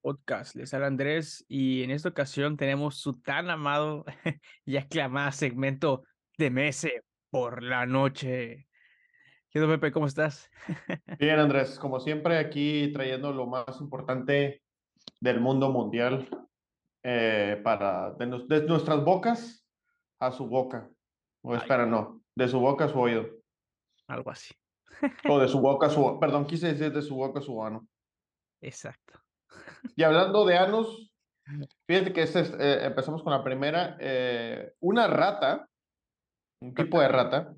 podcast. Les habla Andrés y en esta ocasión tenemos su tan amado y aclamado segmento de Mese por la noche. ¿Qué tal, Pepe? ¿Cómo estás? Bien, Andrés, como siempre aquí trayendo lo más importante del mundo mundial eh, para de, nos- de nuestras bocas a su boca. O Ay. espera, no, de su boca a su oído. Algo así. O de su boca a su, perdón, quise decir de su boca a su ano. Exacto. Y hablando de anos, fíjate que este es, eh, empezamos con la primera. eh, una rata, un tipo de rata.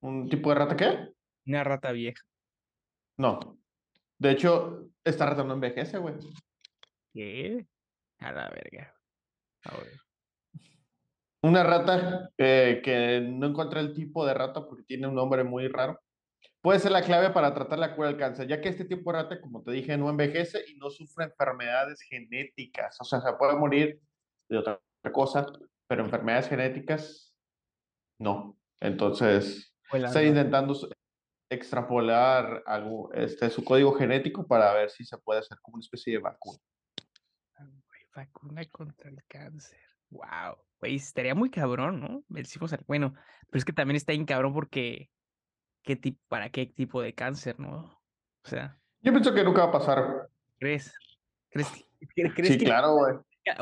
¿Un tipo de rata qué? Una rata vieja. No. De hecho, esta rata no envejece, güey. ¿Qué? A la verga. A ver. Una rata eh, que no encontré el tipo de rata porque tiene un nombre muy raro. Puede ser la clave para tratar la cura del cáncer, ya que este tipo de rata, como te dije, no envejece y no sufre enfermedades genéticas. O sea, se puede morir de otra cosa, pero enfermedades genéticas, no. Entonces, Hola, está no. intentando extrapolar algo, este, su código genético para ver si se puede hacer como una especie de vacuna. Vacuna contra el cáncer. Wow. Güey, estaría muy cabrón, ¿no? Fuera- Bueno, pero es que también está bien cabrón porque ¿qué tipo, para qué tipo de cáncer, no? O sea, Yo pienso que nunca va a pasar. ¿crees? ¿Crees, que- crees Sí, que, claro, güey.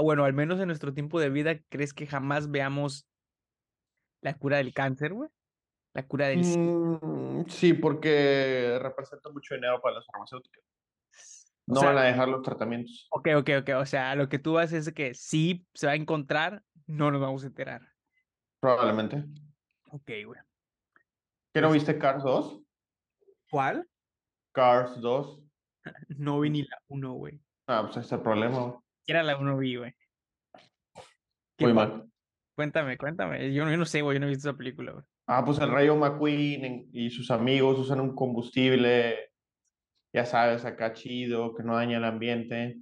bueno, al menos en nuestro tiempo de vida, ¿crees que jamás veamos la cura del cáncer, güey? La cura del. Mm, sí, porque representa mucho dinero para las farmacéuticas. O No sea, van a dejar los tratamientos. ok, ok, ok. O sea, lo que tú haces es que sí se va a encontrar, no nos vamos a enterar. Probablemente. Ok, güey. ¿Qué no Pues- viste Cars 2? ¿Cuál? Cars 2. No vi ni la 1, güey. Ah, pues ese es el problema. güey. Era la 1 vi, güey. ¿Qué Muy mal. Cuéntame, cuéntame. Yo no, yo no sé, güey. Yo no he visto esa película, güey. Ah, pues el Rayo McQueen en- y sus amigos usan un combustible, ya sabes, acá chido, que no daña el ambiente.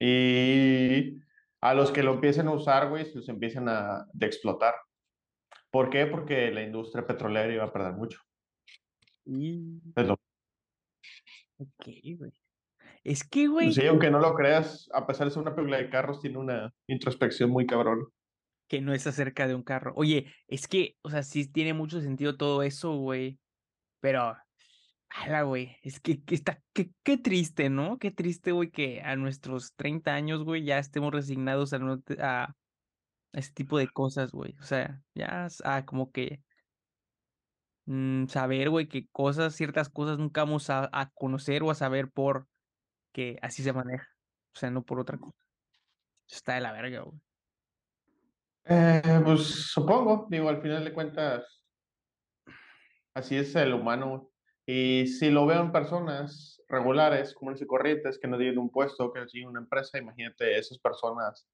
Y a los que lo empiecen a usar, güey, se los empiezan a de explotar. ¿Por qué? Porque la industria petrolera iba a perder mucho. Y... Es lo- Ok, güey. Es que, güey, Sí, aunque no lo creas, a pesar de ser una película de carros, tiene una introspección muy cabrón. que no es acerca de un carro. Oye, es que, o sea, sí tiene mucho sentido todo eso, güey. Pero, ala, güey, es que, que está, qué, triste, ¿no? Qué triste, güey, que a nuestros 30 años, güey, ya estemos resignados a, no a ese tipo de cosas, güey. O sea, ya, s- a como que mm, saber, güey, que cosas, ciertas cosas nunca vamos a, a conocer o a saber por que así se maneja. O sea, no por otra cosa. Está de la verga, güey. Eh, pues supongo, digo, al final de cuentas, así es el humano. Y si lo veo en personas regulares, comunes y corrientes, que no tienen un puesto, que no tienen una empresa, imagínate esas personas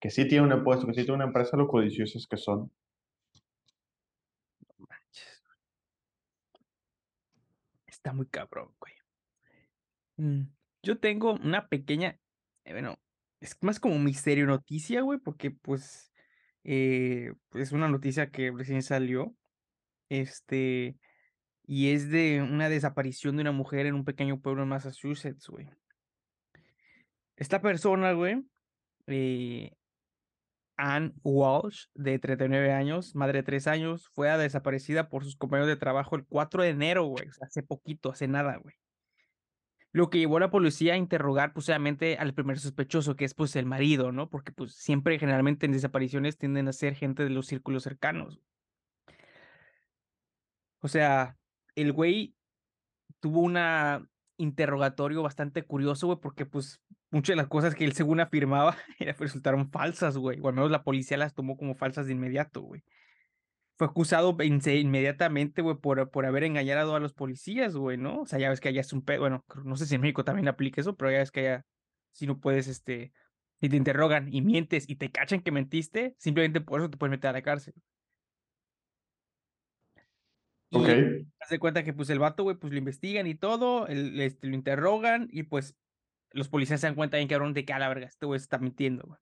que sí tienen un puesto, que sí tienen una empresa, lo codiciosos que son. Manches, güey. Está muy cabrón, güey. Mm, Yo tengo una pequeña, eh, bueno, es más como misterio noticia, güey, porque pues eh, es una noticia que recién salió, este, y es de una desaparición de una mujer en un pequeño pueblo en Massachusetts, güey. Esta persona, güey, eh, Ann Walsh, de 39 años, madre de 3 años, fue desaparecida por sus compañeros de trabajo el 4 de enero, güey, hace poquito, hace nada, güey. Lo que llevó a la policía a interrogar, pues, obviamente, al primer sospechoso, que es, pues, el marido, ¿no? Porque, pues, siempre, generalmente, en desapariciones tienden a ser gente de los círculos cercanos. O sea, el güey tuvo una interrogatorio bastante curioso, güey, porque, pues, muchas de las cosas que él según afirmaba era- resultaron falsas, güey, o al menos la policía las tomó como falsas de inmediato, güey. Fue acusado inmediatamente, güey, por, por haber engañado a los policías, güey, ¿no? O sea, ya ves que allá es un pedo, bueno, no sé si en México también aplica eso, pero ya ves que allá, si no puedes, este, si te interrogan y mientes y te cachan que mentiste, simplemente por eso te puedes meter a la cárcel. Ok. haz de cuenta que, pues, el vato, güey, pues, lo investigan y todo, el- este, lo interrogan y, pues, los policías se dan cuenta bien cabrón de que a la verga, este güey está mintiendo, güey.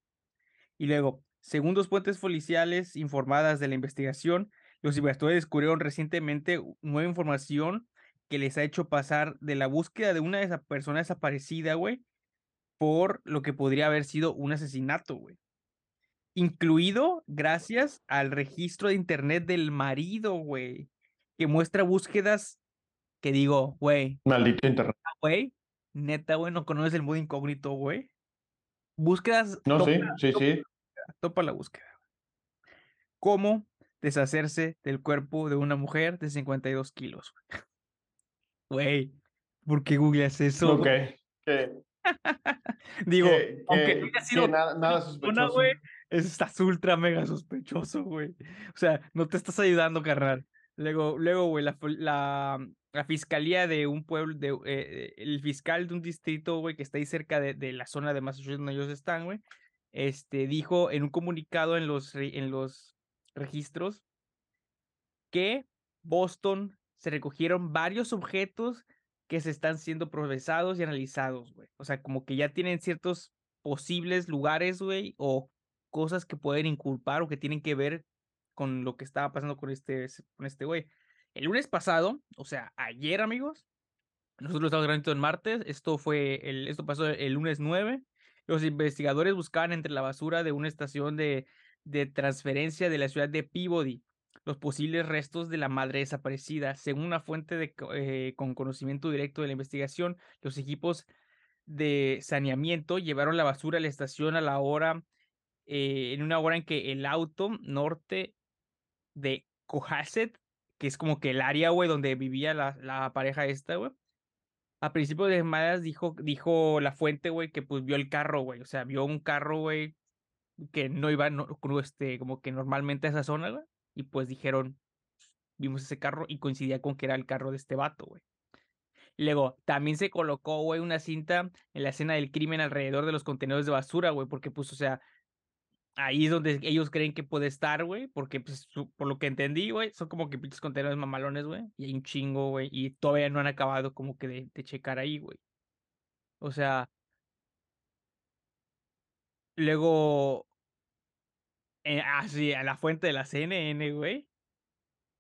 Y luego, según dos fuentes policiales informadas de la investigación, los investigadores descubrieron recientemente nueva información que les ha hecho pasar de la búsqueda de una de esa persona desaparecida, güey, por lo que podría haber sido un asesinato, güey. Incluido gracias al registro de internet del marido, güey, que muestra búsquedas que digo, güey, Maldito internet. güey, neta, güey, no conoces el modo incógnito, güey. Búsquedas, No, topa, sí, sí, topa, sí. topa la búsqueda. ¿Cómo deshacerse del cuerpo de una mujer de 52 kilos? Güey, ¿por qué googleas eso? Ok. Que, Digo, que, aunque que- no haya sido nada, nada una, sospechoso. güey, estás ultra mega sospechoso, güey. O sea, no te estás ayudando, carnal. Luego, luego, güey, la, la fiscalía de un pueblo, de, eh, el fiscal de un distrito, güey, que está ahí cerca de, de la zona de Massachusetts donde ellos están, güey, este, dijo en un comunicado en los, en los registros que Boston se recogieron varios objetos que se están siendo procesados y analizados, güey. O sea, como que ya tienen ciertos posibles lugares, güey, o cosas que pueden inculpar o que tienen que ver con lo que estaba pasando con este, con este güey. El lunes pasado, o sea, ayer, amigos, nosotros estamos grabando en martes, esto fue, el, esto pasó el lunes 9. Los investigadores buscaban entre la basura de una estación de, transferencia de la ciudad de Peabody los posibles restos de la madre desaparecida. Según una fuente de, eh, con conocimiento directo de la investigación, los equipos de saneamiento llevaron la basura a la estación a la hora, eh, en una hora en que el auto norte de Cohasset, que es como que el área, güey, donde vivía la, la pareja esta, güey. A principios de semanas dijo, dijo la fuente, güey, que pues vio el carro, güey. O sea, vio un carro, güey, que no iba, no, este, como que normalmente a esa zona, güey. Y pues dijeron, vimos ese carro y coincidía con que era el carro de este vato, güey. Luego, también se colocó, güey, una cinta en la escena del crimen alrededor de los contenedores de basura, güey, porque pues, o sea, ahí es donde ellos creen que puede estar, güey, porque pues, por lo que entendí, güey, son como que pinches contenedores mamalones, güey, y hay un chingo, güey, y todavía no han acabado como que de, checar ahí, güey. O sea, luego, eh, así, a la fuente de la CNN, güey.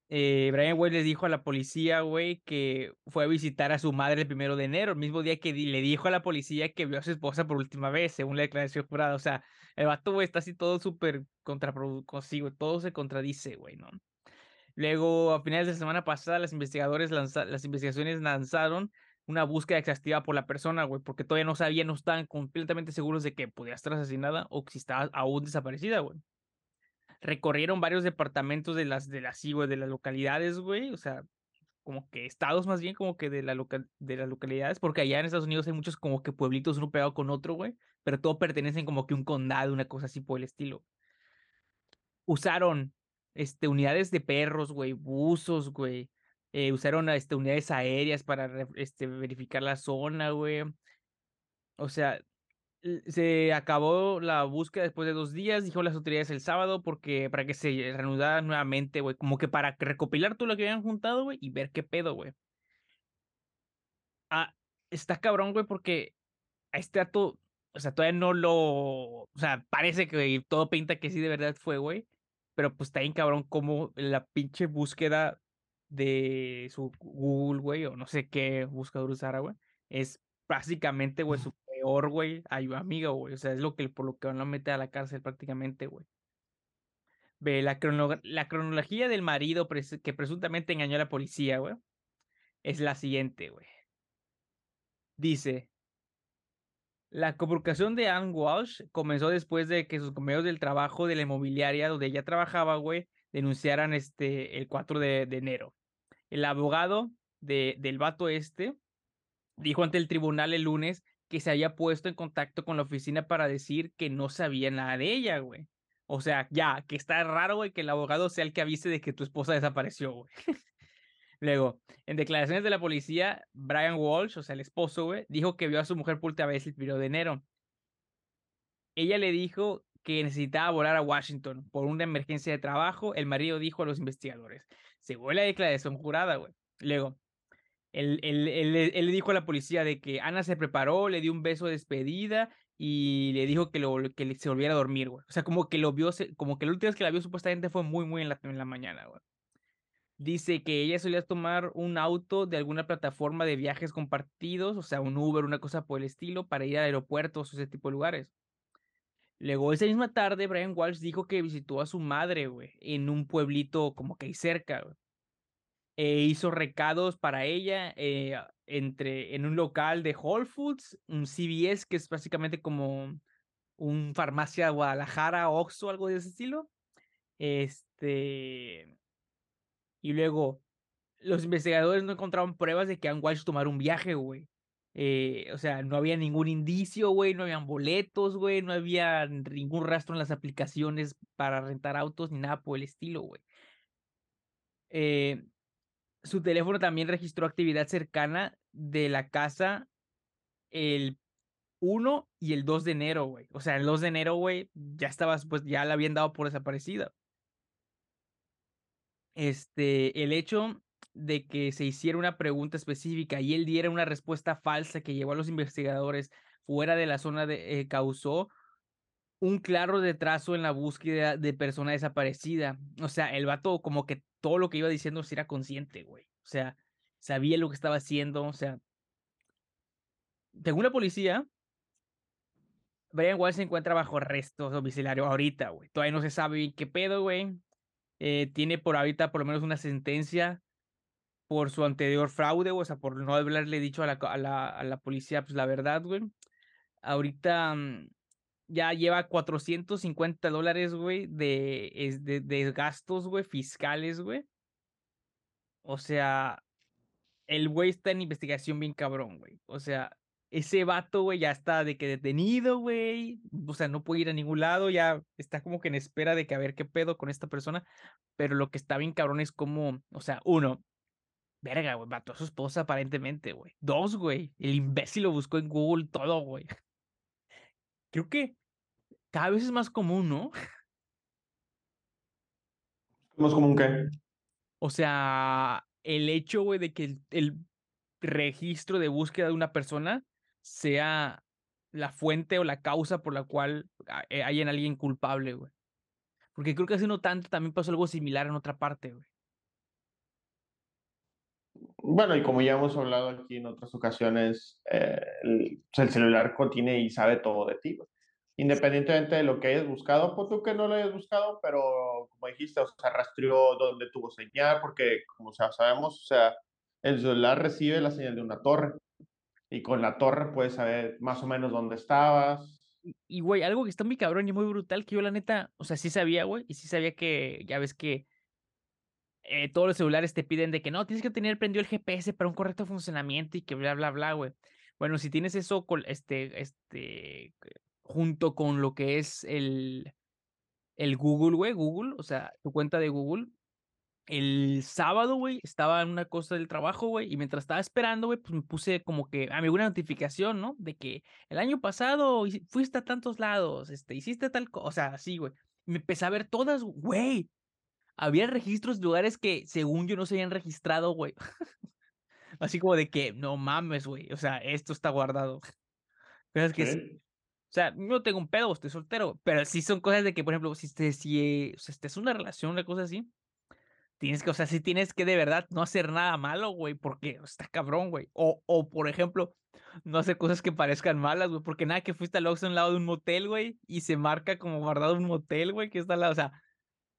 Eh, Brian Way les dijo a la policía, güey, que fue a visitar a su madre el primero de enero, el mismo día que le dijo a la policía que vio a su esposa por última vez, según la declaración jurada. O sea, el vato, güey, está así todo súper güey, todo se contradice, güey, ¿no? Luego, a finales de la semana pasada, los investigadores las investigaciones lanzaron una búsqueda exhaustiva por la persona, güey, porque todavía no sabían, no estaban completamente seguros de que podía estar asesinada o si estaba aún desaparecida, güey recorrieron varios departamentos de las, de las, de las localidades, güey, o sea, como que estados más bien, como que de, local, de las localidades, porque allá en Estados Unidos hay muchos como que pueblitos uno pegado con otro, güey, pero todos pertenecen como que un condado, una cosa así por el estilo. Usaron, este, unidades de perros, güey, buzos, güey, eh, usaron, este, unidades aéreas para, este, verificar la zona, güey. O sea, se acabó la búsqueda después de dos días, dijo las autoridades el sábado, porque para que se reanudara nuevamente, güey, como que para recopilar todo lo que habían juntado, güey, y ver qué pedo, güey. Ah, está cabrón, güey, porque a este dato, o sea, todavía no lo, o sea, parece que todo pinta que sí de verdad fue, güey, pero pues está bien cabrón como la pinche búsqueda de su Google, güey, o no sé qué buscador usara, güey, es básicamente, güey, su peor, güey, ay- amigo, güey, o sea, es lo que por lo que van a meter a la cárcel prácticamente, güey. Ve, la, la cronología del marido que presuntamente engañó a la policía, güey, es la siguiente, güey. Dice, La convocación de Anne Walsh comenzó después de que sus compañeros del trabajo de la inmobiliaria donde ella trabajaba, güey, denunciaran este el 4 de, de enero. El abogado de, del vato este dijo ante el tribunal el lunes que se había puesto en contacto con la oficina para decir que no sabía nada de ella, güey. O sea, ya, que está raro, güey, que el abogado sea el que avise de que tu esposa desapareció, güey. Luego, en declaraciones de la policía, Brian Walsh, o sea, el esposo, güey, dijo que vio a su mujer por última vez el primero de enero. Ella le dijo que necesitaba volar a Washington por una emergencia de trabajo. El marido dijo a los investigadores. Según la declaración jurada, güey. Luego, él, le dijo a la policía de que Ana se preparó, le dio un beso de despedida y le dijo que, se volviera a dormir, güey. O sea, como que lo vio, como que la última vez que la vio supuestamente fue muy, muy en la, mañana, güey. Dice que ella solía tomar un auto de alguna plataforma de viajes compartidos, o sea, un Uber, una cosa por el estilo, para ir a aeropuertos o ese tipo de lugares. Luego, esa misma tarde, Brian Walsh dijo que visitó a su madre, güey, en un pueblito como que ahí cerca, güey. E hizo recados para ella eh, entre, en un local de Whole Foods, un CVS, que es básicamente como un farmacia Guadalajara, Oxxo, algo de ese estilo. Este. Y luego, los investigadores no encontraron pruebas de que Anne Walsh tomara un viaje, güey. Eh, o sea, no había ningún indicio, güey, no habían boletos, güey, no había ningún rastro en las aplicaciones para rentar autos ni nada por el estilo, güey. Eh, su teléfono también registró actividad cercana de la casa el 1 y el 2 de enero, güey. O sea, el 2 de enero, güey, ya estabas, pues ya la habían dado por desaparecida. Este, el hecho de que se hiciera una pregunta específica y él diera una respuesta falsa que llevó a los investigadores fuera de la zona de, eh, causó un claro retraso en la búsqueda de persona desaparecida. O sea, el vato como que todo lo que iba diciendo si era consciente, güey. O sea, sabía lo que estaba haciendo, o sea. Según la policía, Brian Walsh se encuentra bajo arresto domiciliario ahorita, güey. Todavía no se sabe qué pedo, güey. Eh, tiene por ahorita por lo menos una sentencia por su anterior fraude, o sea, por no haberle dicho a la, a la, a la policía pues la verdad, güey. Ahorita mm, ya lleva 450 dólares, güey, de, de, de gastos, güey, fiscales, güey. O sea, el güey está en investigación bien cabrón, güey. O sea, ese vato, güey, ya está de que detenido, güey. O sea, no puede ir a ningún lado, ya está como que en espera de que a ver qué pedo con esta persona. Pero lo que está bien cabrón es como, o sea, uno, verga, güey, mató a su esposa aparentemente, güey. Dos, güey, el imbécil lo buscó en Google todo, güey. Creo que cada vez es más común, ¿no? ¿Más común qué? O sea, el hecho, güey, de que el, el registro de búsqueda de una persona sea la fuente o la causa por la cual eh, hay en alguien culpable, güey. Porque creo que hace no tanto también pasó algo similar en otra parte, güey. Bueno, y como ya hemos hablado aquí en otras ocasiones, eh, el, el, celular contiene y sabe todo de ti. Independientemente de lo que hayas buscado, pues tú que no lo hayas buscado, pero como dijiste, o sea, rastreó tuvo señal, porque como sabemos, o sea, el celular recibe la señal de una torre y con la torre puedes saber más o menos dónde estabas. Y, güey, algo que está muy cabrón y muy brutal, que yo la neta, o sea, sí sabía, güey, y sí sabía que, ya ves que eh, todos los celulares te piden de que no, tienes que tener prendido el GPS para un correcto funcionamiento y que bla, bla, bla, güey. Bueno, si tienes eso este, este, junto con lo que es el, el Google, güey, Google, o sea, tu cuenta de Google, el sábado, güey, estaba en una cosa del trabajo, güey, y mientras estaba esperando, güey, pues me puse como que a mí una notificación, ¿no? De que el año pasado fuiste a tantos lados, este, hiciste tal cosa, o sea, así, güey. Me empecé a ver todas, güey. Había registros de lugares que, según yo, no se habían registrado, güey. así como de que, no mames, güey, o sea, esto está guardado. Es que, ¿Sí? o sea, no tengo un pedo, estoy soltero, pero sí son cosas de que, por ejemplo, si, te, si, o sea, si es una relación, una cosa así, Tienes que, o sea, si tienes que de verdad no hacer nada malo, güey, porque está cabrón, güey. O, o, por ejemplo, no hacer cosas que parezcan malas, güey, porque nada que fuiste al Oxxo al lado de un motel, güey, y se marca como guardado un motel, güey, que está al lado, o sea,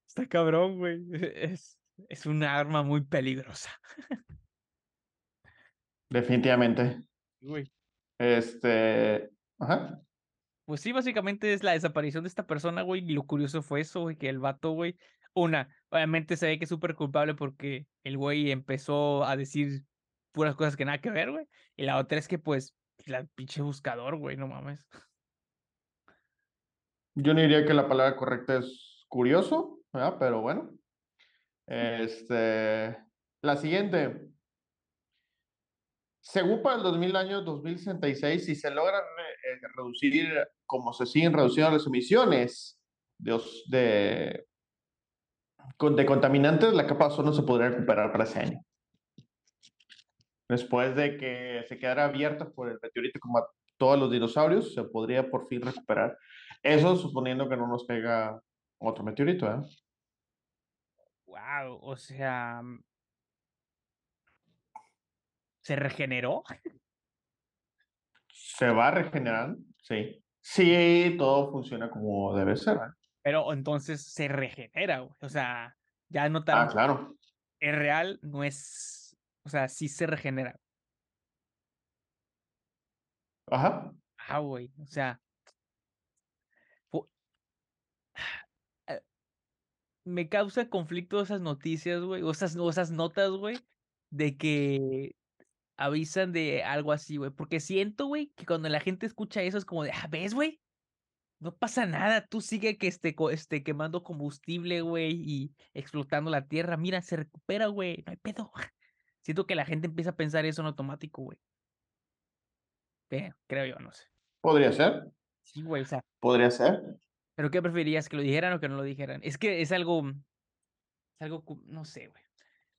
está cabrón, güey. Es, es una arma muy peligrosa. Definitivamente. Güey. Este, ajá. Pues sí, básicamente es la desaparición de esta persona, güey, y lo curioso fue eso, güey, que el vato, güey, una, obviamente se ve que es súper culpable porque el güey empezó a decir puras cosas que nada que ver, güey. Y la otra es que, pues, la pinche buscador, güey, no mames. Yo no diría que la palabra correcta es curioso, ¿verdad? Pero bueno. Este, la siguiente. Según para el 2000 año 2066, si se logra eh, reducir, como se siguen reduciendo las emisiones de, de de contaminantes, la capa de ozono se podría recuperar para ese año. Después de que se quedara abierta por el meteorito como a todos los dinosaurios, se podría por fin recuperar. Eso suponiendo que no nos pega otro meteorito, ¿eh? Wow, o sea, mm ¿se regeneró? ¿Se va regenerando? Sí. Sí, todo funciona como debe ser. Pero entonces se regenera, güey. O sea, ya Ah, notaron claro. es real, no es, o sea, sí se regenera. Ajá. Ah, güey, o sea fu eh me causa conflicto esas noticias, güey, o esas o esas notas, güey, de que avisan de algo así, güey, porque siento, güey, que cuando la gente escucha eso es como de: "Ah, ¿ves, güey? No pasa nada, tú sigue que, este, este, quemando combustible, güey, y explotando la tierra, mira, se recupera, güey, no hay pedo". Siento que la gente empieza a pensar eso en automático, güey. Creo, creo yo, no sé. Podría ser. Sí, güey, o sea Podría ser. ¿Pero qué preferirías, que lo dijeran o que no lo dijeran? Es que es algo es algo no sé, güey.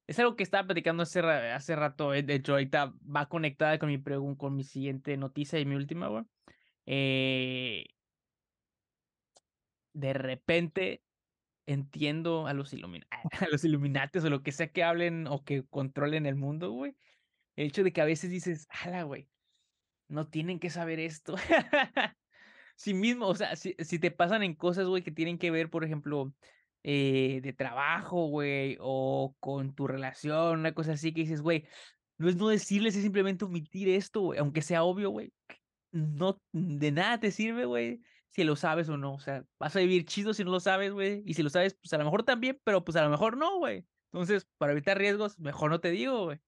Es algo que estaba platicando hace hace rato, eh, de hecho, ahorita va conectada con mi con mi siguiente noticia y mi última, güey. Eh de repente entiendo a los a los Illuminates o lo que sea que hablen o que controlen el mundo, güey. El hecho de que a veces dices: "Ala, güey, no tienen que saber esto". Sí mismo, o sea, si si te pasan en cosas, güey, que tienen que ver, por ejemplo, eh, de trabajo, güey, o con tu relación, una cosa así que dices: "Güey, no es no decirles, es simplemente omitir esto, güey", aunque sea obvio, güey, no de nada te sirve, güey, si lo sabes o no, o sea, vas a vivir chido si no lo sabes, güey, y si lo sabes, pues, a lo mejor también, pero, pues, a lo mejor no, güey. Entonces, para evitar riesgos, mejor no te digo, güey.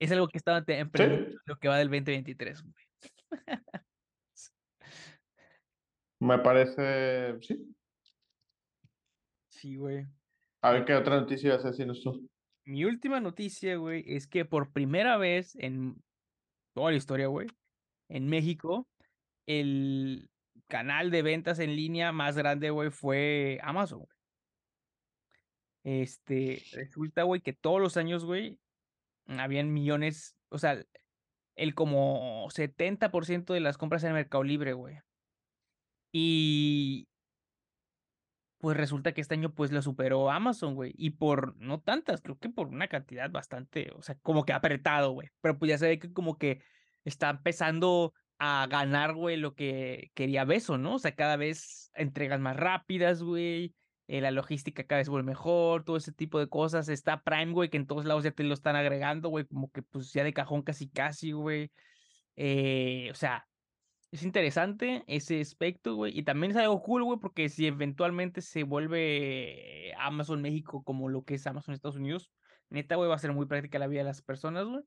Es algo que estaba aprendiendo Sí. lo que va del 2023, güey. Me parece, sí. Sí, güey. A ver, ¿qué otra noticia ibas a decirnos tú? Mi última noticia, güey, es que por primera vez en toda la historia, güey, en México, el canal de ventas en línea más grande, güey, fue Amazon, güey. Este, resulta, güey, que todos los años, güey, habían millones, o sea, el como 70% de las compras en Mercado Libre, güey. Y pues resulta que este año, pues, lo superó Amazon, güey, y por no tantas, creo que por una cantidad bastante, o sea, como que apretado, güey, pero, pues, ya se ve que como que está empezando a ganar, güey, lo que quería Beso, ¿no? O sea, cada vez entregas más rápidas, güey, eh, la logística cada vez vuelve mejor, todo ese tipo de cosas. Está Prime, güey, que en todos lados ya te lo están agregando, güey, como que, pues, ya de cajón casi, casi, güey. Eh, o sea, es interesante ese aspecto, güey, y también es algo cool, güey, porque si eventualmente se vuelve Amazon México como lo que es Amazon Estados Unidos, neta, güey, va a ser muy práctica la vida de las personas, güey.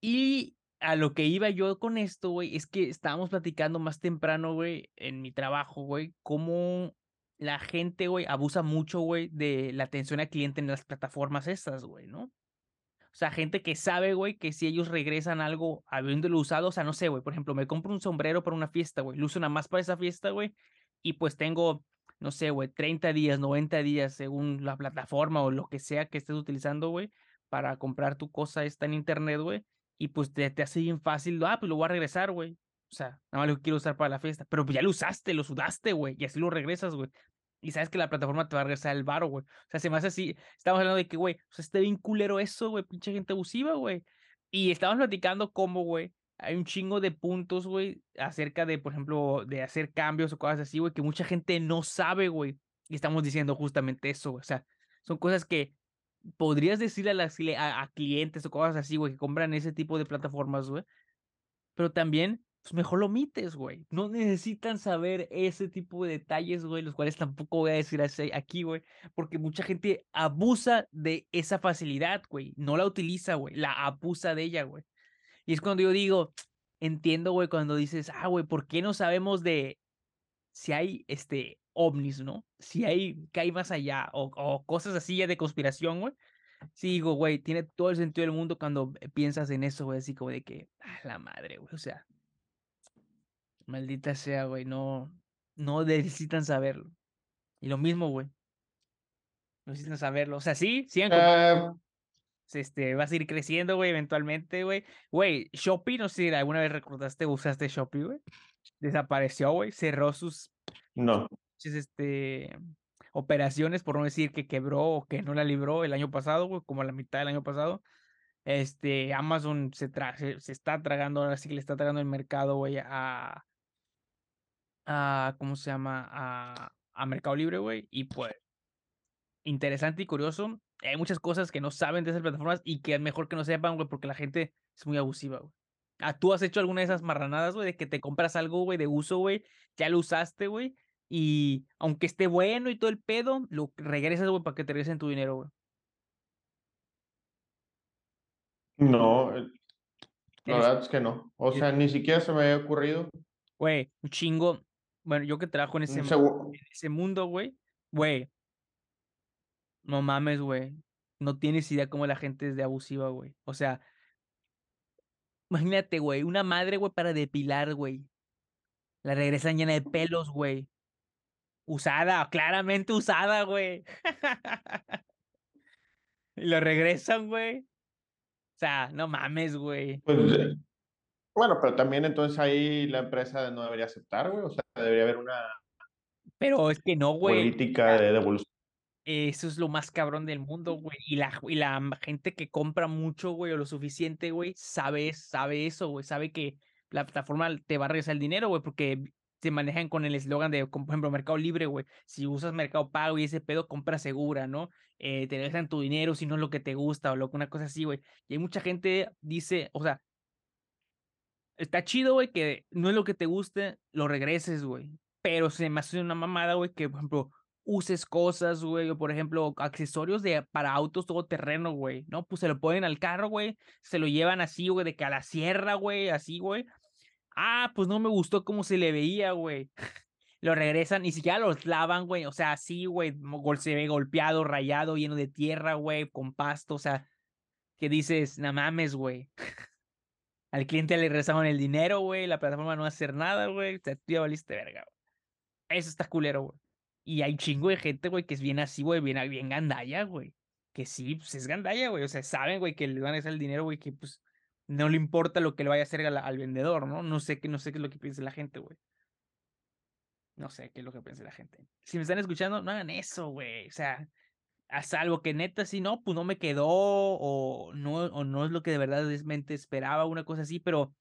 Y a lo que iba yo con esto, güey, es que estábamos platicando más temprano, güey, en mi trabajo, güey, cómo la gente, güey, abusa mucho, güey, de la atención al cliente en las plataformas estas, güey, ¿no? O sea, gente que sabe, güey, que si ellos regresan algo habiéndolo usado, o sea, no sé, güey, por ejemplo, me compro un sombrero para una fiesta, güey, lo uso nada más para esa fiesta, güey, y pues tengo, no sé, güey, 30 días, 90 días, según la plataforma o lo que sea que estés utilizando, güey, para comprar tu cosa esta en internet, güey, y pues te te hace bien fácil, ah, pues lo voy a regresar, güey. O sea, nada más lo quiero usar para la fiesta, pero pues ya lo usaste, lo sudaste, güey, y así lo regresas, güey. Y sabes que la plataforma te va a regresar el varo, güey. O sea, se me hace así, estamos hablando de que, güey, o sea, está bien culero eso, güey, pinche gente abusiva, güey. Y estábamos platicando cómo, güey, hay un chingo de puntos, güey, acerca de, por ejemplo, de hacer cambios o cosas así, güey, que mucha gente no sabe, güey. Y estamos diciendo justamente eso, güey. O sea, son cosas que podrías decirle a las a a clientes o cosas así, güey, que compran ese tipo de plataformas, güey. Pero también, pues, mejor lo omites, güey. No necesitan saber ese tipo de detalles, güey, los cuales tampoco voy a decir aquí, güey, porque mucha gente abusa de esa facilidad, güey. No la utiliza, güey, la abusa de ella, güey. Y es cuando yo digo, entiendo, güey, cuando dices: "Ah, güey, ¿por qué no sabemos de si hay, este, ovnis, no? Si hay qué hay más allá", o o cosas así ya de conspiración, güey. Sí digo, güey, tiene todo el sentido del mundo cuando, eh, piensas en eso, güey, así como de que, a la madre, güey, o sea maldita sea, güey, no no necesitan saberlo. Y lo mismo, güey. No necesitan saberlo. O sea, sí, sigan com Eh este, vas a ir creciendo, güey, eventualmente, güey. Güey, Shopee, no sé si alguna vez recordaste usaste Shopee, güey. Desapareció, güey, cerró sus No. sus, este, operaciones, por no decir que quebró o que no la libró el año pasado, güey, como la mitad del año pasado. Este, Amazon se, se, está tragando, ahora sí que le está tragando el mercado, güey, a, a, ¿cómo se llama? A, a Mercado Libre, güey, y pues, interesante y curioso. Hay muchas cosas que no saben de esas plataformas y que es mejor que no sepan, güey, porque la gente es muy abusiva, güey. Ah, ¿Tú has hecho alguna de esas marranadas, güey, de que te compras algo, güey, de uso, güey, ya lo usaste, güey, y aunque esté bueno y todo el pedo, lo regresas, güey, para que te regresen tu dinero, güey? No, eh, la verdad es que no. O sea, ni siquiera se me había ocurrido. Güey, un chingo. Bueno, yo que trabajo en ese, en ese mundo, güey, güey. No mames, güey. No tienes idea cómo la gente es de abusiva, güey. O sea, imagínate, güey, una madre, güey, para depilar, güey. La regresan llena de pelos, güey. Usada, claramente usada, güey. y lo regresan, güey. O sea, no mames, güey. Pues, eh, bueno, pero también entonces ahí la empresa no debería aceptar, güey. O sea, debería haber una. Pero es que no, güey. Política de devolución. Eso es lo más cabrón del mundo, güey. Y la, y la gente que compra mucho, güey, o lo suficiente, güey, sabe, sabe eso, güey. Sabe que la plataforma te va a regresar el dinero, güey, porque se manejan con el eslogan de, por ejemplo, Mercado Libre, güey. Si usas Mercado Pago y ese pedo, compra segura, ¿no? Eh, te regresan tu dinero si no es lo que te gusta o lo, una cosa así, güey. Y hay mucha gente dice, o sea, está chido, güey, que no es lo que te guste, lo regreses, güey. Pero se me hace una mamada, güey, que, por ejemplo, uses cosas, güey, o por ejemplo, accesorios de para autos todo terreno, güey, ¿no? Pues se lo ponen al carro, güey, se lo llevan así, güey, de que a la sierra, güey, así, güey. Ah, pues no me gustó cómo se le veía, güey. lo regresan, ni siquiera los lavan, güey, o sea, así, güey, se ve golpeado, rayado, lleno de tierra, güey, con pasto, o sea, que dices, no mames, güey. Al cliente le regresaron el dinero, güey, la plataforma no va a hacer nada, güey, tú ya valiste verga, güey. Eso está culero, güey. Y hay chingo de gente, güey, que es bien así, güey, bien, bien gandalla, güey. Que sí, pues es gandalla, güey. O sea, saben, güey, que le van a hacer el dinero, güey, que pues no le importa lo que le vaya a hacer al, vendedor, ¿no? No sé qué, no sé qué es lo que piensa la gente, güey. No sé qué es lo que piensa la gente. Si me están escuchando, no hagan eso, güey. O sea, a salvo que neta, si no, pues no me quedó, o no, o no es lo que de verdad esperaba, una cosa así, pero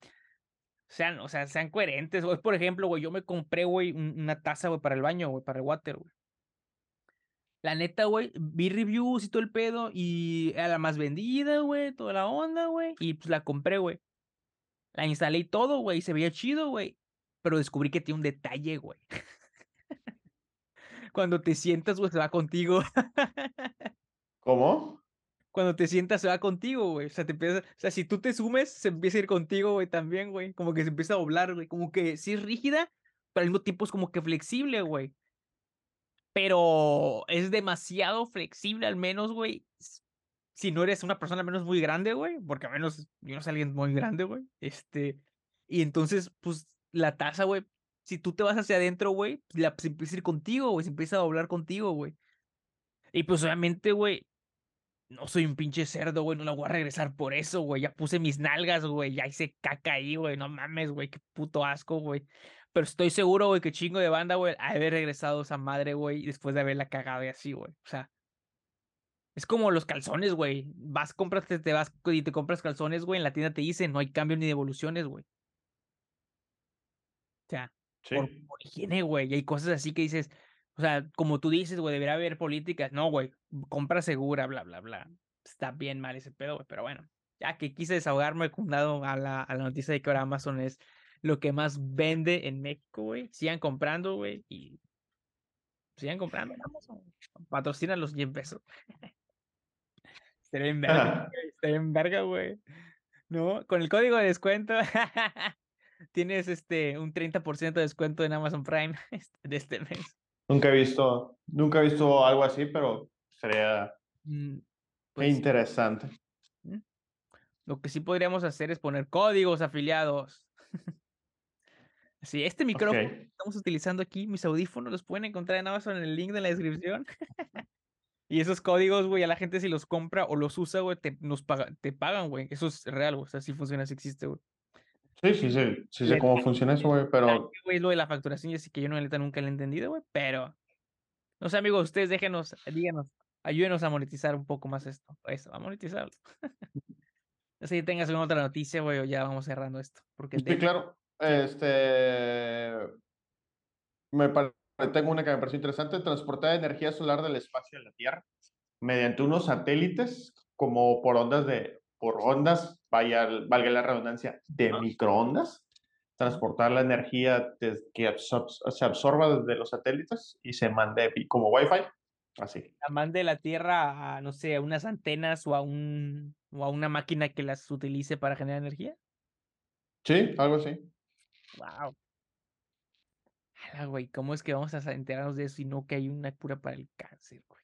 sean, o sea, sean coherentes, güey. Por ejemplo, güey, yo me compré, güey, una taza, güey, para el baño, güey, para el water, güey. La neta, güey, vi reviews y todo el pedo y era la más vendida, güey, toda la onda, güey. Y pues la compré, güey. La instalé y todo, güey, y se veía chido, güey. Pero descubrí que tiene un detalle, güey. Cuando te sientas, güey, se va contigo. ¿Cómo? cuando te sientas se va contigo, güey. O sea, te empieza, o sea, si tú te sumes, se empieza a ir contigo, güey, también, güey. Como que se empieza a doblar, güey. Como que sí es rígida, pero al mismo tiempo es como que flexible, güey. Pero es demasiado flexible, al menos, güey. Si no eres una persona al menos muy grande, güey. Porque al menos yo no soy alguien muy grande, güey. Este. Y entonces, pues, la taza, güey. Si tú te vas hacia adentro, güey, la, se empieza a ir contigo, güey. Se empieza a doblar contigo, güey. Y pues obviamente, güey, no soy un pinche cerdo, güey, no la voy a regresar por eso, güey. Ya puse mis nalgas, güey, ya hice caca ahí, güey. No mames, güey, qué puto asco, güey. Pero estoy seguro, güey, que chingo de banda, güey, haber regresado esa madre, güey, después de haberla cagado y así, güey. O sea, es como los calzones, güey. Vas, compras, te, te vas y te compras calzones, güey, en la tienda te dicen, no hay cambio ni devoluciones, güey. O sea, por, por higiene, güey. Y hay cosas así que dices, o sea, como tú dices, güey, debería haber políticas. No, güey, compra segura, bla, bla, bla. Está bien mal ese pedo, güey, pero bueno. Ya que quise desahogarme con a la, a la noticia de que ahora Amazon es lo que más vende en México, güey. Sigan comprando, güey, y sigan comprando en Amazon. Patrocina los 10 pesos. Estaría en verga, Estaría en verga, güey. ¿No? Con el código de descuento tienes este un 30% de descuento en Amazon Prime este, de este mes. Nunca he visto, nunca he visto algo así, pero sería mm, pues interesante. Lo que sí podríamos hacer es poner códigos afiliados. Sí, este micrófono que estamos utilizando aquí, mis audífonos, los pueden encontrar en Amazon en el link de la descripción. y esos códigos, güey, a la gente si los compra o los usa, güey, te, nos te pagan, güey. Eso es real, güey. O sea, sí funciona, sí existe, güey. Sí, sí, sí, sí sé cómo funciona eso, güey, pero... Güey, lo de la facturación, yo sí que yo no neta nunca lo he entendido, güey, pero No sé, amigos, ustedes déjenos, díganos, ayúdenos a monetizar un poco más esto. Eso, a monetizarlo. no sé si tengas alguna otra noticia, güey, o ya vamos cerrando esto. Porque Sí, claro. Este. Me pare- tengo una que me pareció interesante: transportar energía solar del espacio a la Tierra mediante unos satélites, como por ondas de. Por ondas, vaya, valga la redundancia, de microondas. Transportar la energía que absor- se absorba desde los satélites y se mande como Wi-Fi. Así. la mande la Tierra a, no sé, a unas antenas o a un o a una máquina que las utilice para generar energía. Sí, algo así. Wow. güey, ¿cómo es que vamos a enterarnos de eso y no que hay una cura para el cáncer, güey?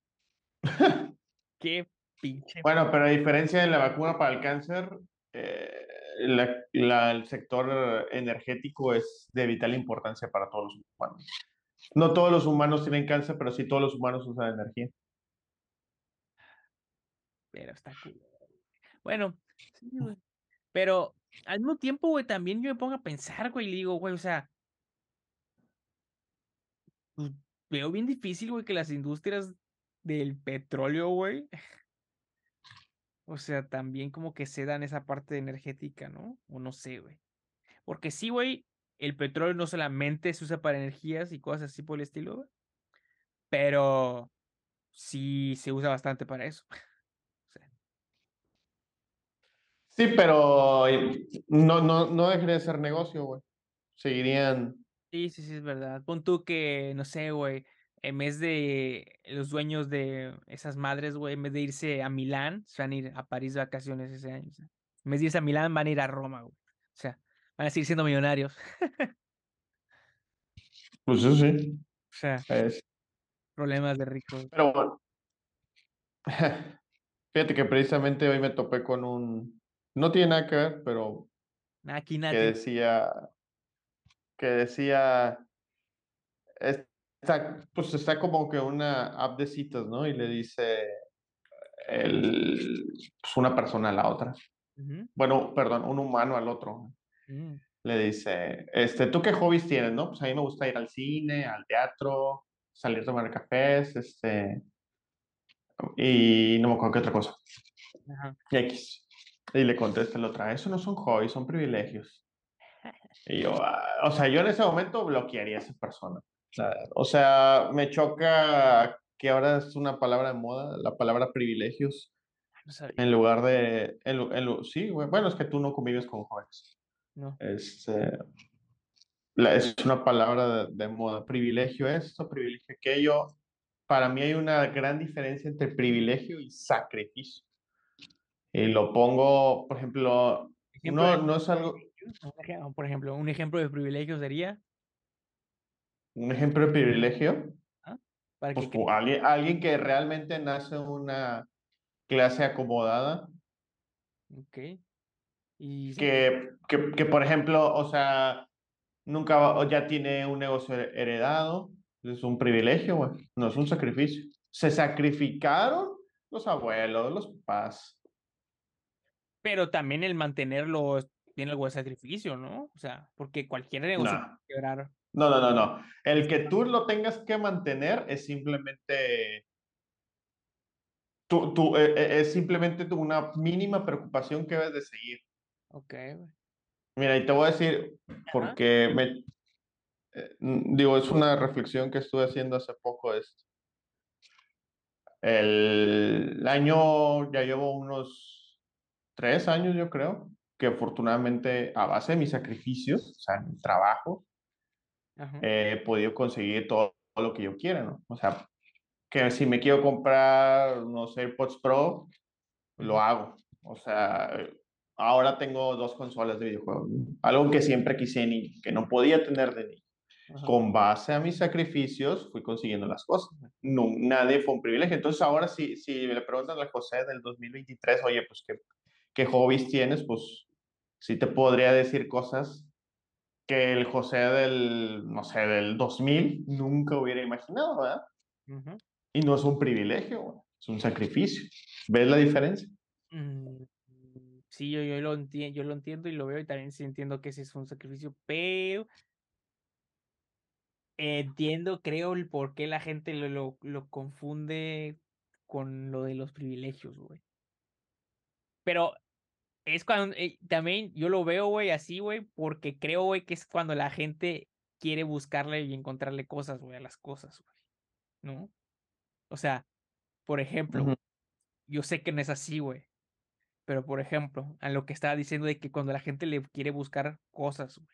Qué pinche. Bueno, pero a diferencia de la vacuna para el cáncer, eh, el sector energético es de vital importancia para todos los humanos. No todos los humanos tienen cáncer, pero sí todos los humanos usan energía. Pero está. Bueno. Pero al mismo tiempo, güey, también yo me pongo a pensar, güey, y digo, güey, o sea, pues, veo bien difícil, güey, que las industrias del petróleo, güey, o sea, también como que se dan esa parte energética, ¿no? O no sé, güey. Porque sí, güey, el petróleo no solamente se usa para energías y cosas así por el estilo, güey, pero sí se usa bastante para eso. O sea, Sí, pero eh, no, no, no dejaría de ser negocio, güey. Seguirían. Sí, sí, sí, es verdad. Pon tú que, no sé, güey, en vez de los dueños de esas madres, güey, en vez de irse a Milán, se van a ir a París de vacaciones ese año. o sea, en vez de irse a Milán, van a ir a Roma, güey. O sea, van a seguir siendo millonarios. Pues eso sí. O sea, es- problemas de ricos. Pero bueno. Fíjate que precisamente hoy me topé con un. No tiene nada que ver, pero Aquí que decía. Que decía. Está, pues está como que una app de citas, ¿no? Y le dice el, pues una persona a la otra. Bueno, perdón, un humano al otro. mm, Le dice, este, ¿tú qué hobbies tienes, no? Pues a mí me gusta ir al cine, al teatro, salir a tomar cafés, este, y no me acuerdo qué otra cosa. Y X. Y le contesta el otro, eso no son hobbies, son privilegios. Y yo, ah, o sea, yo en ese momento bloquearía a esa persona. O sea, me choca que ahora es una palabra de moda, la palabra privilegios, No en lugar de, en en sí, bueno, es que tú no convives con jóvenes. no. Este, la- es una palabra de, de moda, privilegio esto, privilegio aquello. Para mí hay una gran diferencia entre privilegio y sacrificio. Y lo pongo, por ejemplo, Ejemplo no, de no es algo, Por ejemplo, un ejemplo de privilegio sería un ejemplo de privilegio, para pues que alguien, alguien que realmente nace en una clase acomodada, Ok. Y sí, que, que, que, por ejemplo, o sea, nunca va- o ya tiene un negocio her- heredado, es un privilegio, güey, no es un sacrificio. Se sacrificaron los abuelos, los papás. pero también el mantenerlo tiene algo de sacrificio, ¿no? O sea, porque cualquier negocio No. puede quebrar. No, no, no, no. El que tú lo tengas que mantener es simplemente, tú, tú, eh, eh, es simplemente una mínima preocupación que debes de seguir. Ok. Mira, y te voy a decir, porque me, eh, digo, es una reflexión que estuve haciendo hace poco esto. El año, ya llevo unos tres años, yo creo, que afortunadamente a base de mis sacrificios, o sea, mi trabajo, Ajá. he podido conseguir todo, lo que yo quiera, ¿no? O sea, que si me quiero comprar unos AirPods Pro, lo hago. O sea, ahora tengo dos consolas de videojuegos, ¿no? algo que siempre quise niño, que no podía tener de niño. Ajá. Con base a mis sacrificios fui consiguiendo las cosas. No, nadie fue un privilegio. Entonces ahora si, si le preguntan a José del 2023, oye, pues ¿qué, qué hobbies tienes? Pues sí te podría decir cosas que el José del, no sé, del 2000 nunca hubiera imaginado, ¿verdad? Y no es un privilegio, güey, es un sacrificio. ¿Ves la diferencia? Mm, Sí, yo, yo lo entiendo, yo lo entiendo y lo veo y también sí entiendo que ese es un sacrificio, pero Entiendo, creo, el por qué la gente lo lo lo confunde con lo de los privilegios, güey. Pero es cuando, eh, también yo lo veo, güey, así, güey, porque creo, güey, que es cuando la gente quiere buscarle y encontrarle cosas, güey, a las cosas, güey, ¿no? O sea, por ejemplo, yo sé que no es así, güey, pero, por ejemplo, a lo que estaba diciendo de que cuando la gente le quiere buscar cosas, güey.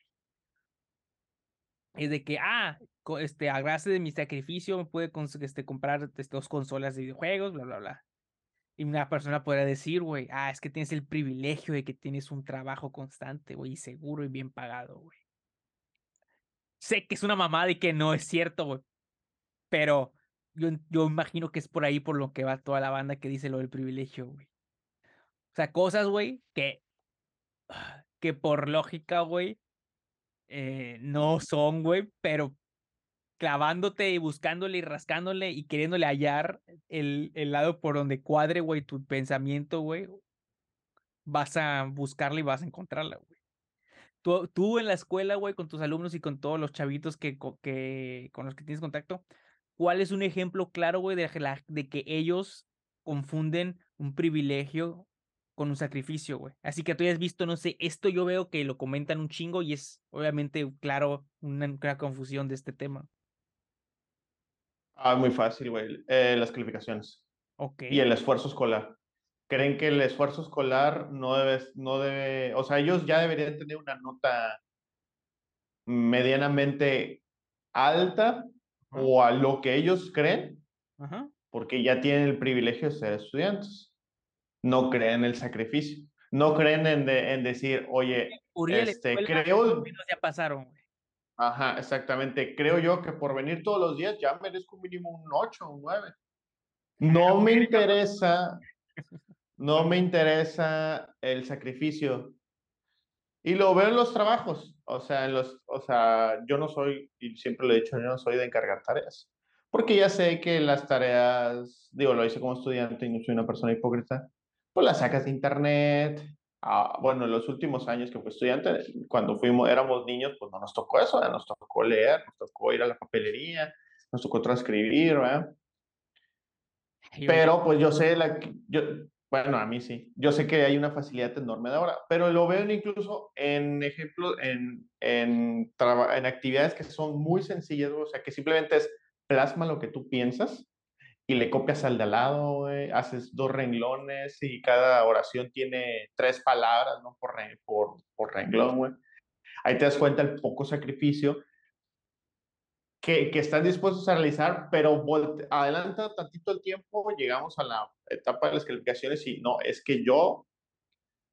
Es de que, ah, este, a base de mi sacrificio me pude este, comprar, este, 2 consolas de videojuegos, bla, bla, bla. Y una persona podría decir, güey, ah, es que tienes el privilegio de que tienes un trabajo constante, güey, y seguro y bien pagado, güey. Sé que es una mamada y que no es cierto, güey. Pero yo yo imagino que es por ahí por lo que va toda la banda que dice lo del privilegio, güey. O sea, cosas, güey, que que por lógica, güey, eh, no son, güey, pero clavándote y buscándole y rascándole y queriéndole hallar el el lado por donde cuadre, güey, tu pensamiento, güey vas a buscarla y vas a encontrarla, güey. Tú tú en la escuela, güey, con tus alumnos y con todos los chavitos que que con los que tienes contacto, ¿cuál es un ejemplo claro, güey, de que la de que ellos confunden un privilegio con un sacrificio, güey? Así que tú hayas visto, no sé, esto yo veo que lo comentan un chingo y es obviamente claro, una una confusión de este tema. Ah, muy fácil, güey, eh, las calificaciones y Okey. el esfuerzo escolar. Creen que el esfuerzo escolar no debes no debe o sea, ellos ya deberían tener una nota medianamente alta, o a lo que ellos creen porque ya tienen el privilegio de ser estudiantes. No creen el sacrificio, no creen en de en decir: "Oye, Uriel, este, creo" ya pasaron. Ajá, exactamente. Creo yo que por venir todos los días ya merezco mínimo un 8, un 9. No me interesa no me interesa el sacrificio. Y lo veo en los trabajos, o sea, en los o sea, yo no soy, y siempre lo he dicho, yo no soy de encargar tareas, porque ya sé que las tareas, digo, lo hice como estudiante y no soy una persona hipócrita, pues las sacas de Internet. Ah, bueno, en los últimos años que fui estudiante, cuando fuimos éramos niños, pues no nos tocó eso, nos tocó leer, nos tocó ir a la papelería, nos tocó transcribir, ¿verdad? Pero, pues, yo sé la yo bueno, a mí sí. Yo sé que hay una facilidad enorme de ahora, pero lo veo incluso en ejemplo, en en en actividades que son muy sencillas, o sea, que simplemente es plasma lo que tú piensas y le copias al de al lado, güey, haces 2 renglones y cada oración tiene 3 palabras, ¿no? Por re por por renglón, güey. Ahí te das cuenta el poco sacrificio que que están dispuestos a realizar, pero volte adelanta tantito el tiempo, llegamos a la etapa de las calificaciones y no, es que yo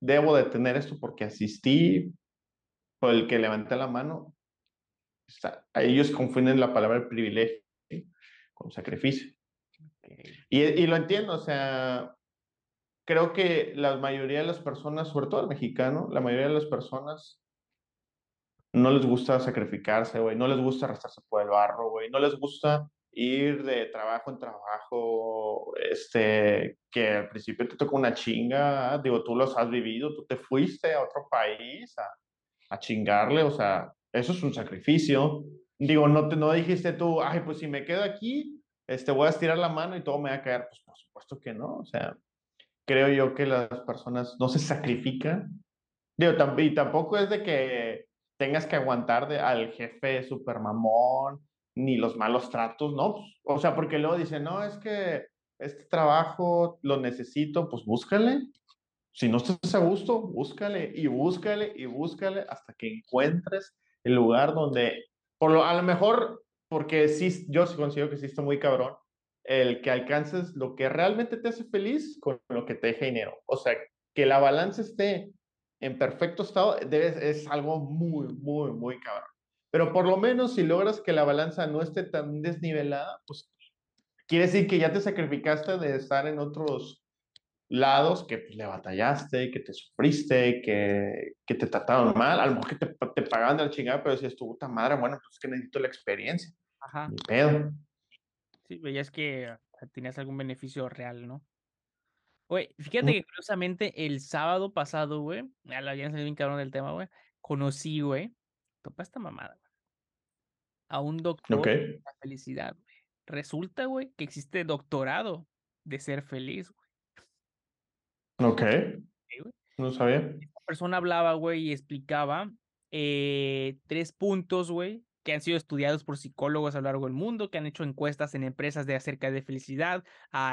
debo de tener esto porque asistí, por el que levanté la mano. A ellos confunden la palabra privilegio con sacrificio. Y y lo entiendo, o sea, creo que la mayoría de las personas, sobre todo el mexicano, la mayoría de las personas no les gusta sacrificarse, güey, no les gusta arrastrarse por el barro, güey, no les gusta ir de trabajo en trabajo, este, que al principio te toca una chinga, digo, tú los has vivido, tú te fuiste a otro país a a chingarle, o sea, eso es un sacrificio. Digo, no te no dijiste tú: "Ay, pues si me quedo aquí, este, voy a estirar la mano y todo me va a caer", pues, por supuesto que no, o sea, creo yo que las personas no se sacrifican. Digo, tamp y tampoco es de que tengas que aguantar de al jefe supermamón, ni los malos tratos, ¿no? Pues, o sea, porque luego dicen: "No, es que este trabajo lo necesito", pues búscale. Si no estás a gusto, búscale, y búscale, y búscale hasta que encuentres el lugar donde por lo a lo mejor, porque sí, yo sí considero que sí está muy cabrón, el que alcances lo que realmente te hace feliz con lo que te deja dinero. O sea, que la balanza esté en perfecto estado, debes es algo muy, muy, muy cabrón. Pero por lo menos si logras que la balanza no esté tan desnivelada, pues, quiere decir que ya te sacrificaste de estar en otros lados que, pues, le batallaste, que te sufriste, que que te trataron mal, a lo mejor que te te pagaban de la chingada, pero decías tú: "Puta madre, bueno, pues, es que necesito la experiencia, Ajá. ni pedo". Sí, veías que tenías algún beneficio real, ¿no? Oye, fíjate Mm. que curiosamente el sábado pasado, güey, ya bien cabrón del tema, güey, conocí, güey, topa esta mamada. a un doctor de la felicidad, güey. Resulta, güey, que existe doctorado de ser feliz, güey. Ok. No sabía. Esta persona hablaba, güey, y explicaba eh, tres puntos, güey, que han sido estudiados por psicólogos a lo largo del mundo, que han hecho encuestas en empresas de acerca de felicidad,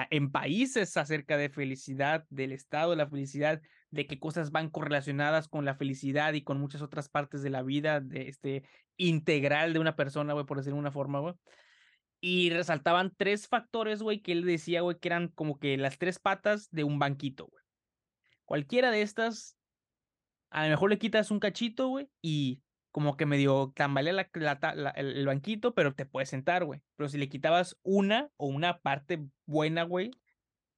en países acerca de felicidad, del estado de la felicidad, de qué cosas van correlacionadas con la felicidad y con muchas otras partes de la vida, de este integral de una persona, güey, por decirlo de una forma, güey. Y resaltaban tres factores, güey, que él decía, güey, que eran como que las tres patas de un banquito, güey. Cualquiera de estas, a lo mejor le quitas un cachito, güey, y como que medio tambalea la, el, banquito, pero te puedes sentar, güey. Pero si le quitabas una o una parte buena, güey,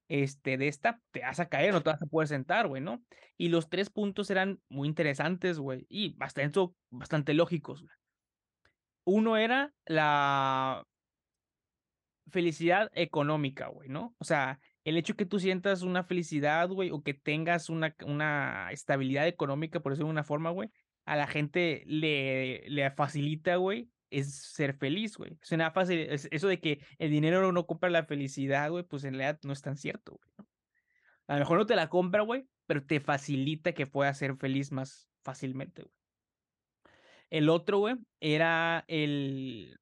este, de esta, te vas a caer, no te vas a poder sentar, güey, ¿no? Y los tres puntos eran muy interesantes, güey, y bastante, bastante lógicos, güey. Uno era la felicidad económica, güey, ¿no? O sea, el hecho que tú sientas una felicidad, güey, o que tengas una, una estabilidad económica, por decirlo de una forma, güey, a la gente le, le facilita, güey, es ser feliz, güey. Suena fácil. eso de que el dinero no compra la felicidad, güey, pues en realidad no es tan cierto, güey. A lo mejor no te la compra, güey, pero te facilita que puedas ser feliz más fácilmente, güey. El otro, güey, era el,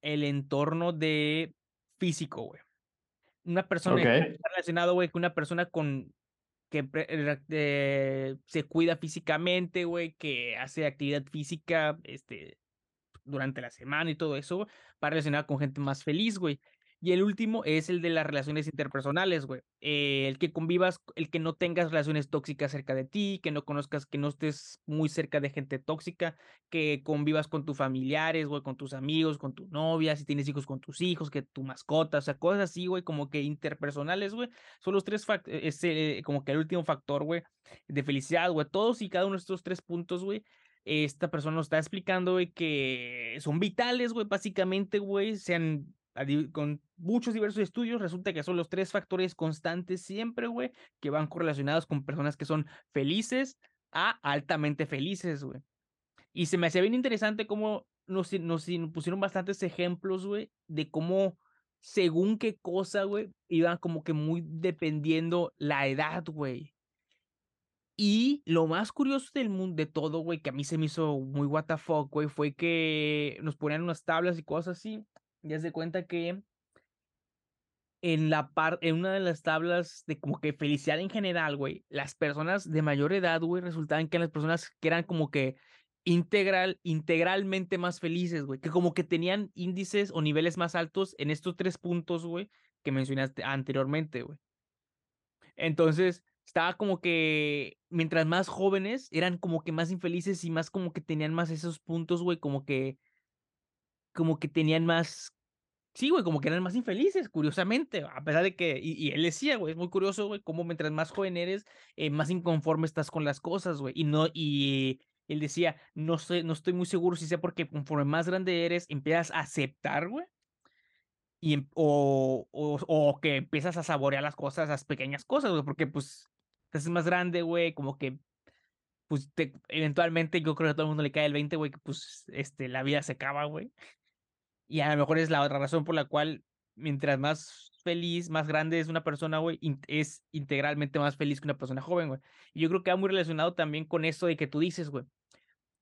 el entorno de físico, güey. Una persona okay. relacionado, güey, con una persona con que eh, se cuida físicamente, güey, que hace actividad física, este, durante la semana y todo eso, para relacionar con gente más feliz, güey. Y el último es el de las relaciones interpersonales, güey. Eh, el que convivas, el que no tengas relaciones tóxicas cerca de ti, que no conozcas, que no estés muy cerca de gente tóxica, que convivas con tus familiares, güey, con tus amigos, con tu novia, si tienes hijos con tus hijos, que tu mascota, o sea, cosas así, güey, como que interpersonales, güey. Son los tres factores, ese, como que el último factor, güey, de felicidad, güey. Todos y cada uno de estos tres puntos, güey, esta persona nos está explicando, güey, que son vitales, güey, básicamente, güey, sean con muchos diversos estudios, resulta que son los tres factores constantes siempre, güey, que van correlacionados con personas que son felices a altamente felices, güey. Y se me hacía bien interesante cómo nos, nos pusieron bastantes ejemplos, güey, de cómo según qué cosa, güey, iban como que muy dependiendo la edad, güey. Y lo más curioso del mundo, de todo, güey, que a mí se me hizo muy what the fuck, güey, fue que nos ponían unas tablas y cosas así. Ya se cuenta que en la parte, en una de las tablas de como que felicidad en general, güey, las personas de mayor edad, güey, resultaban que las personas que eran como que integral, integralmente más felices, güey, que como que tenían índices o niveles más altos en estos tres puntos, güey, que mencionaste anteriormente, güey. Entonces, estaba como que mientras más jóvenes eran como que más infelices y más como que tenían más esos puntos, güey, como que como que tenían más sí, güey, como que eran más infelices, curiosamente, a pesar de que, y, él decía, güey, es muy curioso, güey, cómo mientras más joven eres, eh, más inconforme estás con las cosas, güey, y no, y él decía, no sé, no estoy muy seguro si sea porque conforme más grande eres, empiezas a aceptar, güey, y, em, o, o, o, que empiezas a saborear las cosas, las pequeñas cosas, güey, porque pues te más grande, güey, como que pues te, eventualmente yo creo que a todo el mundo le cae el 20, güey, que pues este, la vida se acaba, güey. Y a lo mejor es la otra razón por la cual mientras más feliz, más grande es una persona, güey, es integralmente más feliz que una persona joven, güey. Y yo creo que va muy relacionado también con eso de que tú dices, güey.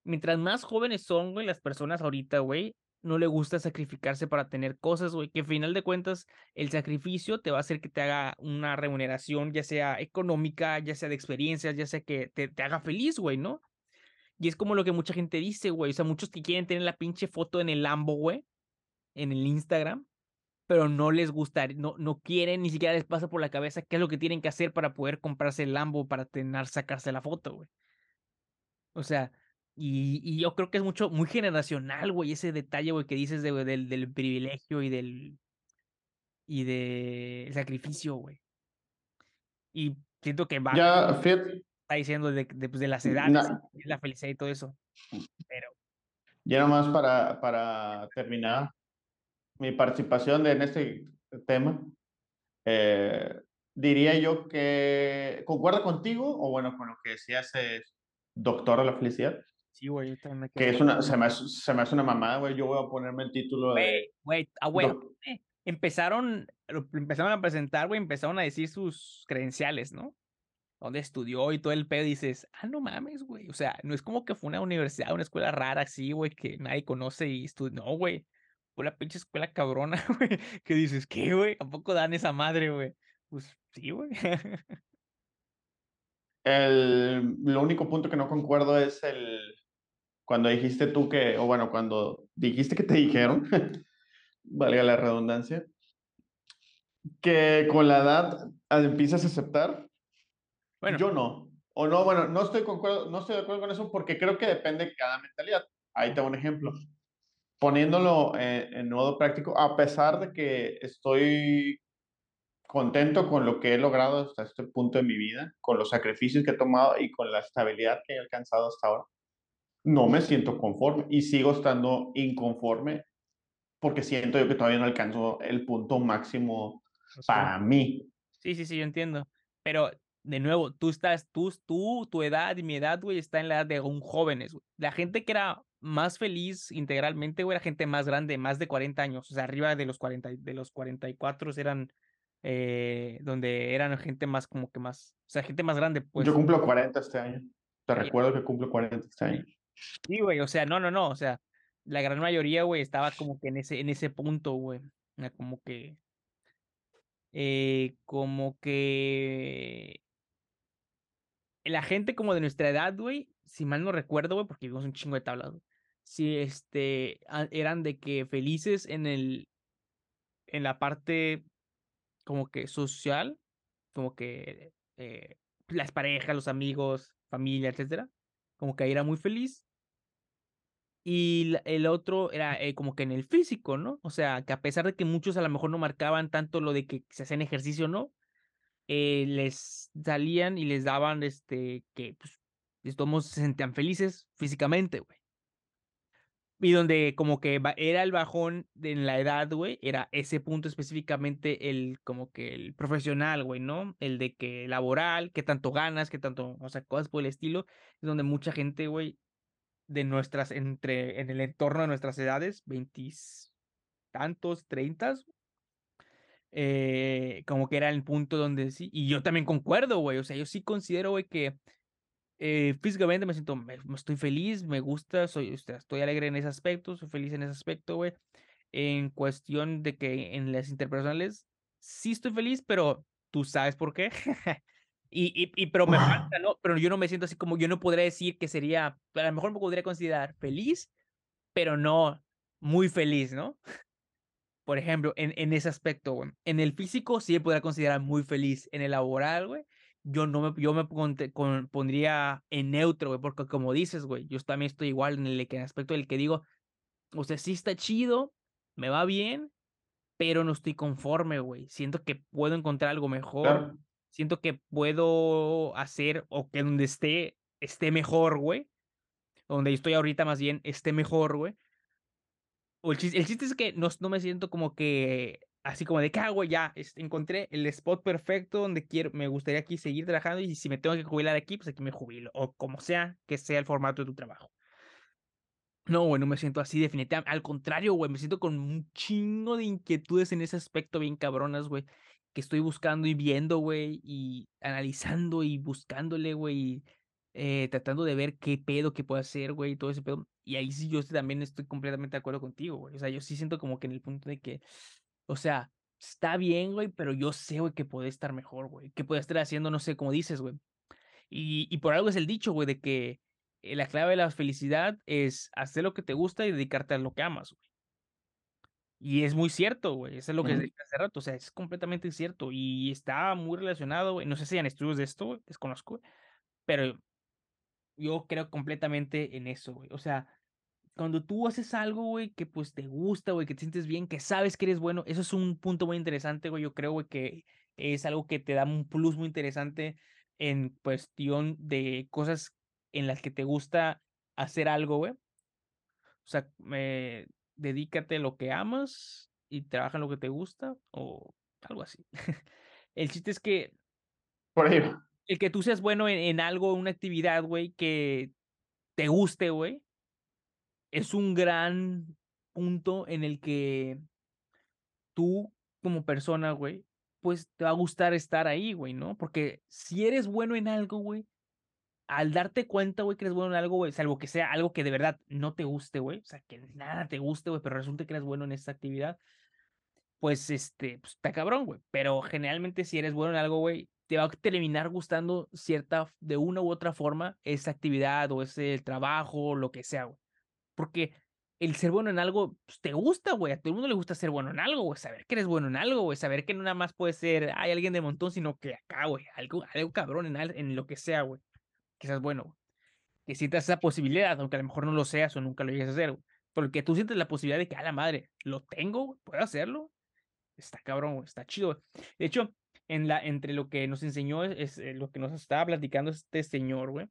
Mientras más jóvenes son, güey, las personas ahorita, güey, no le gusta sacrificarse para tener cosas, güey, que al final de cuentas el sacrificio te va a hacer que te haga una remuneración, ya sea económica, ya sea de experiencias, ya sea que te, te haga feliz, güey, ¿no? Y es como lo que mucha gente dice, güey, o sea, muchos que quieren tener la pinche foto en el Lambo, güey, en el Instagram, pero no les gusta, no, no quieren, ni siquiera les pasa por la cabeza qué es lo que tienen que hacer para poder comprarse el Lambo para tener, sacarse la foto, güey. O sea, y, y, yo creo que es mucho, muy generacional, güey, ese detalle, güey, que dices de, del, del privilegio y del, y del sacrificio, güey. Y siento que va. Ya, Está diciendo de, de, pues, de las edades, la felicidad y todo eso. Pero. Ya nomás para, para terminar, mi participación en este tema, eh, diría yo que concuerda contigo, o bueno, con lo que decías, es doctor de la felicidad. Sí, güey, yo también me Que es una, se me hace, se me hace una mamada, güey. Yo voy a ponerme el título de... Güey, güey, ah, güey, doc- eh, empezaron, empezaron a presentar, güey, empezaron a decir sus credenciales, ¿no? Dónde estudió y todo el pedo, dices, ah, no mames, güey. O sea, no es como que fue una universidad, una escuela rara así, güey, que nadie conoce y estudió. No, güey. Fue la pinche escuela cabrona, güey. Que dices, ¿qué, güey? ¿A poco dan esa madre, güey? Pues sí, güey. El, lo único punto que no concuerdo es el... Cuando dijiste tú que, o bueno, cuando dijiste que te dijeron, valga la redundancia, que con la edad empiezas a aceptar. Bueno, Yo no. O no, bueno, no estoy, concuerdo, no estoy de acuerdo con eso porque creo que depende de cada mentalidad. Ahí te doy un ejemplo. Poniéndolo en, en modo práctico, a pesar de que estoy contento con lo que he logrado hasta este punto de mi vida, con los sacrificios que he tomado y con la estabilidad que he alcanzado hasta ahora, no me siento conforme y sigo estando inconforme porque siento yo que todavía no alcanzo el punto máximo para mí. Sí, sí, sí, yo entiendo. Pero, de nuevo, tú estás, tú, tú, tu edad y mi edad, güey, está en la edad de un jóvenes, güey. La gente que era más feliz integralmente, güey, era gente más grande, más de 40 años, o sea, arriba de los 40, y- de los 44 eran, eh, donde eran gente más, como que más, o sea, gente más grande, pues. Yo cumplo 40 este año. Te recuerdo que cumplo 40 este año. Sí, güey, o sea, no, no, no, o sea, la gran mayoría, güey, estaba como que en ese, en ese punto, güey, como que, eh, como que la gente como de nuestra edad, güey, si mal no recuerdo, güey, porque vimos un chingo de tablas, sí, este, eran de que felices en el, en la parte como que social, como que eh, las parejas, los amigos, familia, etcétera, como que ahí era muy feliz. Y el otro era eh, como que en el físico, ¿no? O sea, que a pesar de que muchos a lo mejor no marcaban tanto lo de que se hacían ejercicio, ¿no? Eh, les salían y les daban, este, que pues, modos se sentían felices físicamente, güey. Y donde como que era el bajón de en la edad, güey, era ese punto específicamente el, como que el profesional, güey, ¿no? El de que laboral, qué tanto ganas, qué tanto, o sea, cosas por el estilo, es donde mucha gente, güey, de nuestras, entre, en el entorno de nuestras edades, veintis tantos, treintas, eh, como que era el punto donde sí, y yo también concuerdo, güey, o sea, yo sí considero, güey, que eh, físicamente me siento, me, estoy feliz, me gusta, soy, o sea, estoy alegre en ese aspecto, soy feliz en ese aspecto, güey. En cuestión de que en las interpersonales sí estoy feliz, pero tú sabes por qué. y, y, y, pero me falta, ¿no? Pero yo no me siento así como, yo no podría decir que sería, a lo mejor me podría considerar feliz, pero no muy feliz, ¿no? Por ejemplo, en, en ese aspecto, güey. En el físico sí me podría considerar muy feliz. En el laboral, güey, yo no me, yo me con- pondría en neutro, güey, porque como dices, güey, yo también estoy igual en el, que- en el aspecto del que digo, o sea, sí está chido, me va bien, pero no estoy conforme, güey. Siento que puedo encontrar algo mejor, Claro. siento que puedo hacer o que donde esté, esté mejor, güey. Donde estoy ahorita más bien, esté mejor, güey. El chiste, el chiste es que no, no me siento como que así como de que, ah, ya este, encontré el spot perfecto donde quiero, me gustaría aquí seguir trabajando y si me tengo que jubilar aquí, pues aquí me jubilo. O como sea que sea el formato de tu trabajo. No, güey, no me siento así definitivamente. Al contrario, güey, me siento con un chingo de inquietudes en ese aspecto bien cabronas, güey. Que estoy buscando y viendo, güey, y analizando y buscándole, güey, y, eh, tratando de ver qué pedo que puedo hacer, güey, y todo ese pedo. Y ahí sí yo también estoy completamente de acuerdo contigo, güey. O sea, yo sí siento como que en el punto de que, o sea, está bien, güey, pero yo sé, güey, que puede estar mejor, güey. Que puede estar haciendo, no sé, como dices, güey. Y, y por algo es el dicho, güey, de que eh, la clave de la felicidad es hacer lo que te gusta y dedicarte a lo que amas, güey. Y es muy cierto, güey. Eso es lo que dije hace rato. O sea, es completamente cierto. Y está muy relacionado, güey. No sé si hay estudios de esto, güey, desconozco, güey, Pero yo creo completamente en eso, güey. O sea, cuando tú haces algo, güey, que pues te gusta, güey, que te sientes bien, que sabes que eres bueno, eso es un punto muy interesante, güey. Yo creo, güey, que es algo que te da un plus muy interesante en cuestión de cosas en las que te gusta hacer algo, güey. O sea, me dedícate a lo que amas y trabaja en lo que te gusta o algo así. El chiste es que Por ahí. El que tú seas bueno en, en algo, una actividad, güey, que te guste, güey, es un gran punto en el que tú, como persona, güey, pues te va a gustar estar ahí, güey, ¿no? Porque si eres bueno en algo, güey, al darte cuenta, güey, que eres bueno en algo, güey, salvo que sea algo que de verdad no te guste, güey, o sea, que nada te guste, güey, pero resulta que eres bueno en esa actividad, pues, este, pues está cabrón, güey. Pero generalmente si eres bueno en algo, güey, te va a terminar gustando cierta, de una u otra forma, esa actividad o ese trabajo, lo que sea, güey. Porque el ser bueno en algo, pues, te gusta, güey. A todo el mundo le gusta ser bueno en algo, güey. Saber que eres bueno en algo, güey. Saber que no nada más puede ser, hay alguien de montón, sino que acá, güey. Algo, algo cabrón en, en lo que sea, güey. Que seas bueno, güey. Que sientas esa posibilidad, aunque a lo mejor no lo seas o nunca lo llegues a hacer, güey. Pero que tú sientes la posibilidad de que, a la madre, lo tengo, güey. Puedo hacerlo. Está cabrón, güey. Está chido. De hecho, en la, entre lo que nos enseñó, es, eh, lo que nos estaba platicando este señor, güey.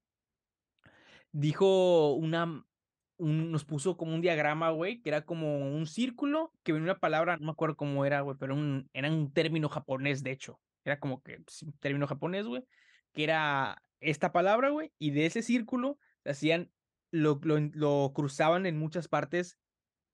Dijo una, nos puso como un diagrama, güey, que era como un círculo, que venía una palabra, no me acuerdo cómo era, güey, pero un, era un término japonés, de hecho. Era como que un término japonés, güey, que era esta palabra, güey, y de ese círculo hacían, lo, lo, lo cruzaban en muchas partes,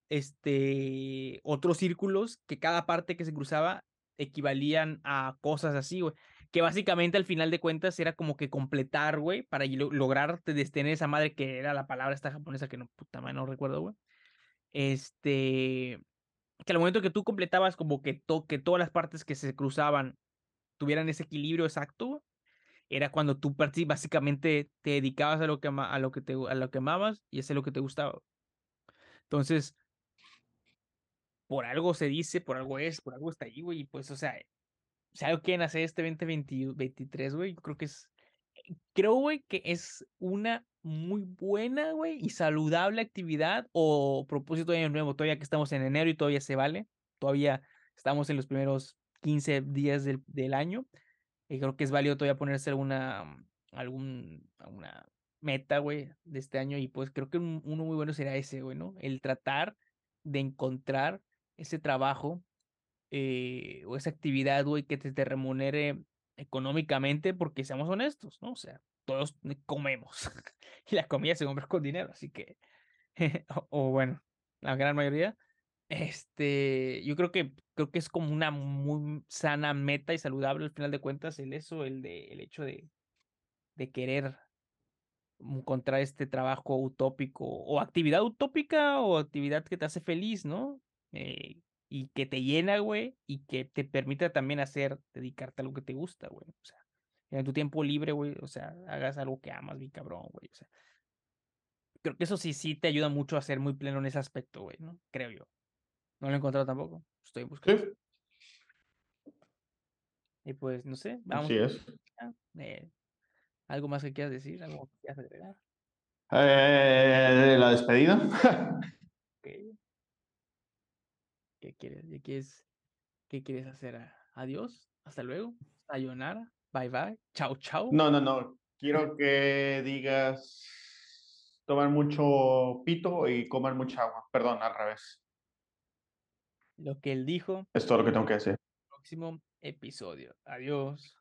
este, otros círculos, que cada parte que se cruzaba equivalían a cosas así, güey que básicamente al final de cuentas era como que completar, güey, para lograr tener esa madre que era la palabra esta japonesa que no, puta madre, no recuerdo, güey. Este, que al momento que tú completabas como que, que todas las partes que se cruzaban tuvieran ese equilibrio exacto, era cuando tú básicamente te dedicabas a lo que, a lo que, te, a lo que amabas y eso es lo que te gustaba. Entonces, por algo se dice, por algo es, por algo está ahí, güey, y pues, o sea, si algo quieren hacer este 2023, güey, creo que es, eh, creo, güey, que es una muy buena, güey, y saludable actividad o propósito de año nuevo, todavía que estamos en enero y todavía se vale, todavía estamos en los primeros 15 días del, del año, y creo que es válido todavía ponerse alguna, algún, alguna meta, güey, de este año, y pues creo que uno muy bueno será ese, güey, ¿no? El tratar de encontrar ese trabajo eh, o esa actividad, güey, que te, remunere económicamente, porque seamos honestos, ¿no? O sea, todos comemos y la comida se compra con dinero, así que, o, bueno, la gran mayoría, este, yo creo que, creo que es como una muy sana meta y saludable al final de cuentas el eso, el de, el hecho de, de querer encontrar este trabajo utópico o actividad utópica o actividad que te hace feliz, ¿no? Eh, y que te llena, güey, y que te permita también hacer, dedicarte a lo que te gusta, güey. O sea, en tu tiempo libre, güey, o sea, hagas algo que amas, mi cabrón, güey. O sea, creo que eso sí, sí te ayuda mucho a ser muy pleno en ese aspecto, güey, ¿no? Creo yo. No lo he encontrado tampoco. Estoy buscando. Sí. Y pues, no sé, vamos. Así es. Eh, ¿Algo más que quieras decir? ¿Algo que quieras agregar? Eh, la despedida. okay. ¿Qué quieres? ¿Qué quieres, qué quieres hacer? Adiós, hasta luego, sayonara, bye bye, chao chao. No, no, no. Quiero que digas tomar mucho pito y comer mucha agua. Perdón, al revés. Lo que él dijo. Es todo lo que tengo que decir. Próximo episodio. Adiós.